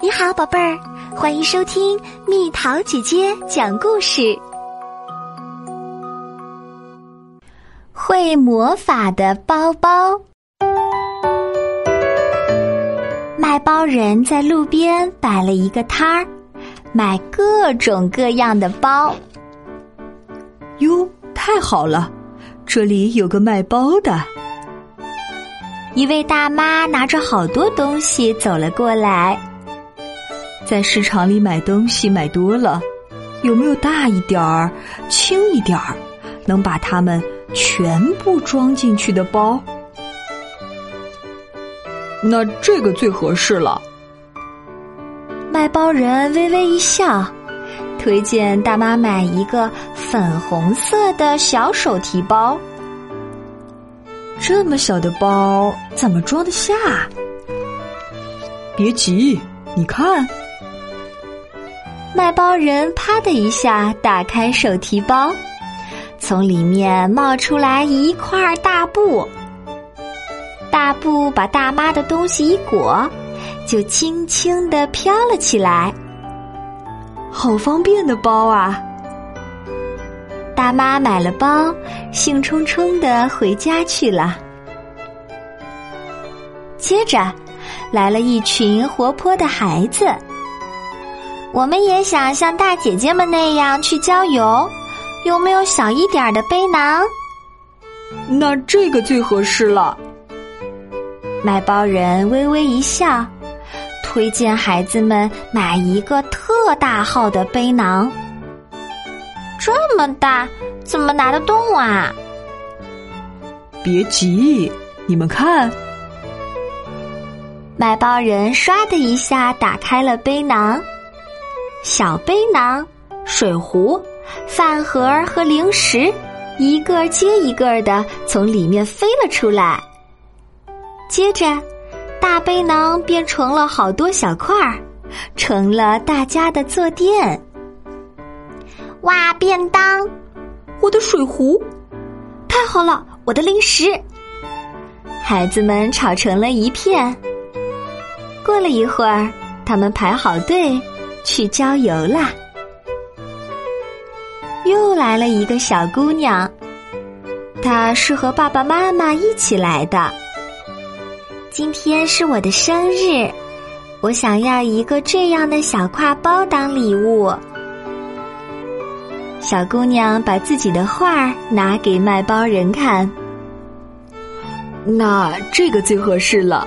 你好，宝贝儿，欢迎收听蜜桃姐姐讲故事。会魔法的包包，卖包人在路边摆了一个摊儿，卖各种各样的包。哟，太好了，这里有个卖包的。一位大妈拿着好多东西走了过来。在市场里买东西买多了，有没有大一点儿、轻一点儿，能把它们全部装进去的包？那这个最合适了。卖包人微微一笑，推荐大妈买一个粉红色的小手提包。这么小的包怎么装得下？别急，你看。卖包人啪的一下打开手提包，从里面冒出来一块大布。大布把大妈的东西一裹，就轻轻的飘了起来。好方便的包啊！大妈买了包，兴冲冲的回家去了。接着，来了一群活泼的孩子。我们也想像大姐姐们那样去郊游，有没有小一点的背囊？那这个最合适了。卖包人微微一笑，推荐孩子们买一个特大号的背囊。这么大，怎么拿得动啊？别急，你们看。卖包人唰的一下打开了背囊。小背囊、水壶、饭盒和零食，一个接一个的从里面飞了出来。接着，大背囊变成了好多小块儿，成了大家的坐垫。哇！便当，我的水壶，太好了！我的零食，孩子们吵成了一片。过了一会儿，他们排好队。去郊游啦！又来了一个小姑娘，她是和爸爸妈妈一起来的。今天是我的生日，我想要一个这样的小挎包当礼物。小姑娘把自己的画拿给卖包人看，那这个最合适了。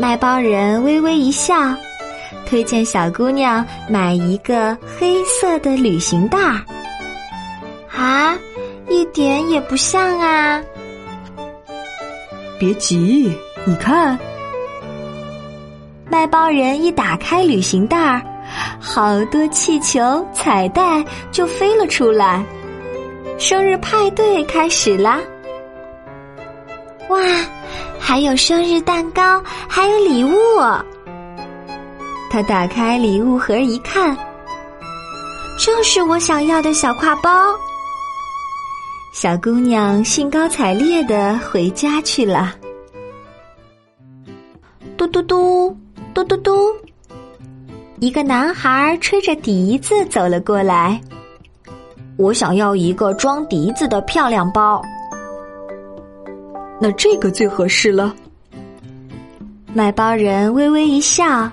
卖包人微微一笑。推荐小姑娘买一个黑色的旅行袋儿。啊，一点也不像啊！别急，你看，卖包人一打开旅行袋儿，好多气球、彩带就飞了出来。生日派对开始啦！哇，还有生日蛋糕，还有礼物。他打开礼物盒一看，正是我想要的小挎包。小姑娘兴高采烈的回家去了。嘟嘟嘟，嘟嘟嘟，一个男孩吹着笛子走了过来。我想要一个装笛子的漂亮包。那这个最合适了。卖包人微微一笑。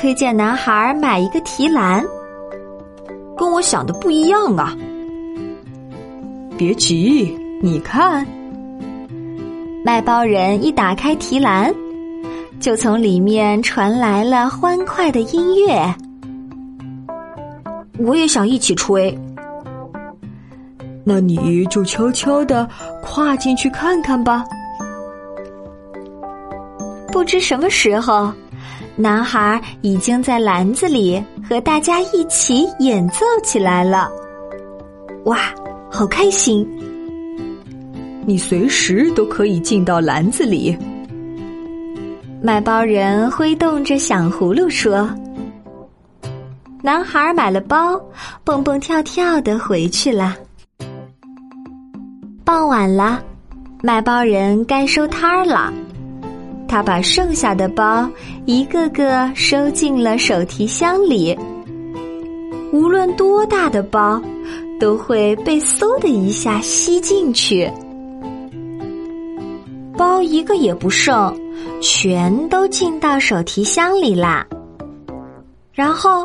推荐男孩买一个提篮，跟我想的不一样啊！别急，你看，卖包人一打开提篮，就从里面传来了欢快的音乐。我也想一起吹，那你就悄悄的跨进去看看吧。不知什么时候。男孩已经在篮子里和大家一起演奏起来了，哇，好开心！你随时都可以进到篮子里。卖包人挥动着响葫芦说：“男孩买了包，蹦蹦跳跳的回去了。”傍晚了，卖包人该收摊儿了。他把剩下的包一个个收进了手提箱里。无论多大的包，都会被嗖的一下吸进去，包一个也不剩，全都进到手提箱里啦。然后，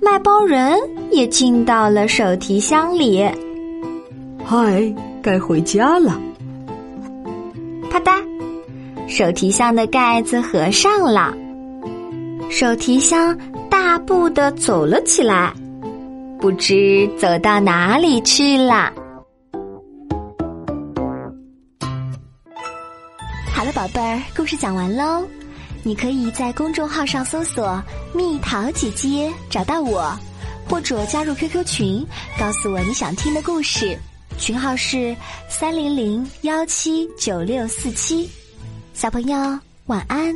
卖包人也进到了手提箱里。嗨，该回家了。啪嗒，手提箱的盖子合上了，手提箱大步的走了起来。不知走到哪里去了。好了，宝贝儿，故事讲完喽。你可以在公众号上搜索“蜜桃姐姐”找到我，或者加入 QQ 群，告诉我你想听的故事。群号是三零零幺七九六四七。小朋友，晚安。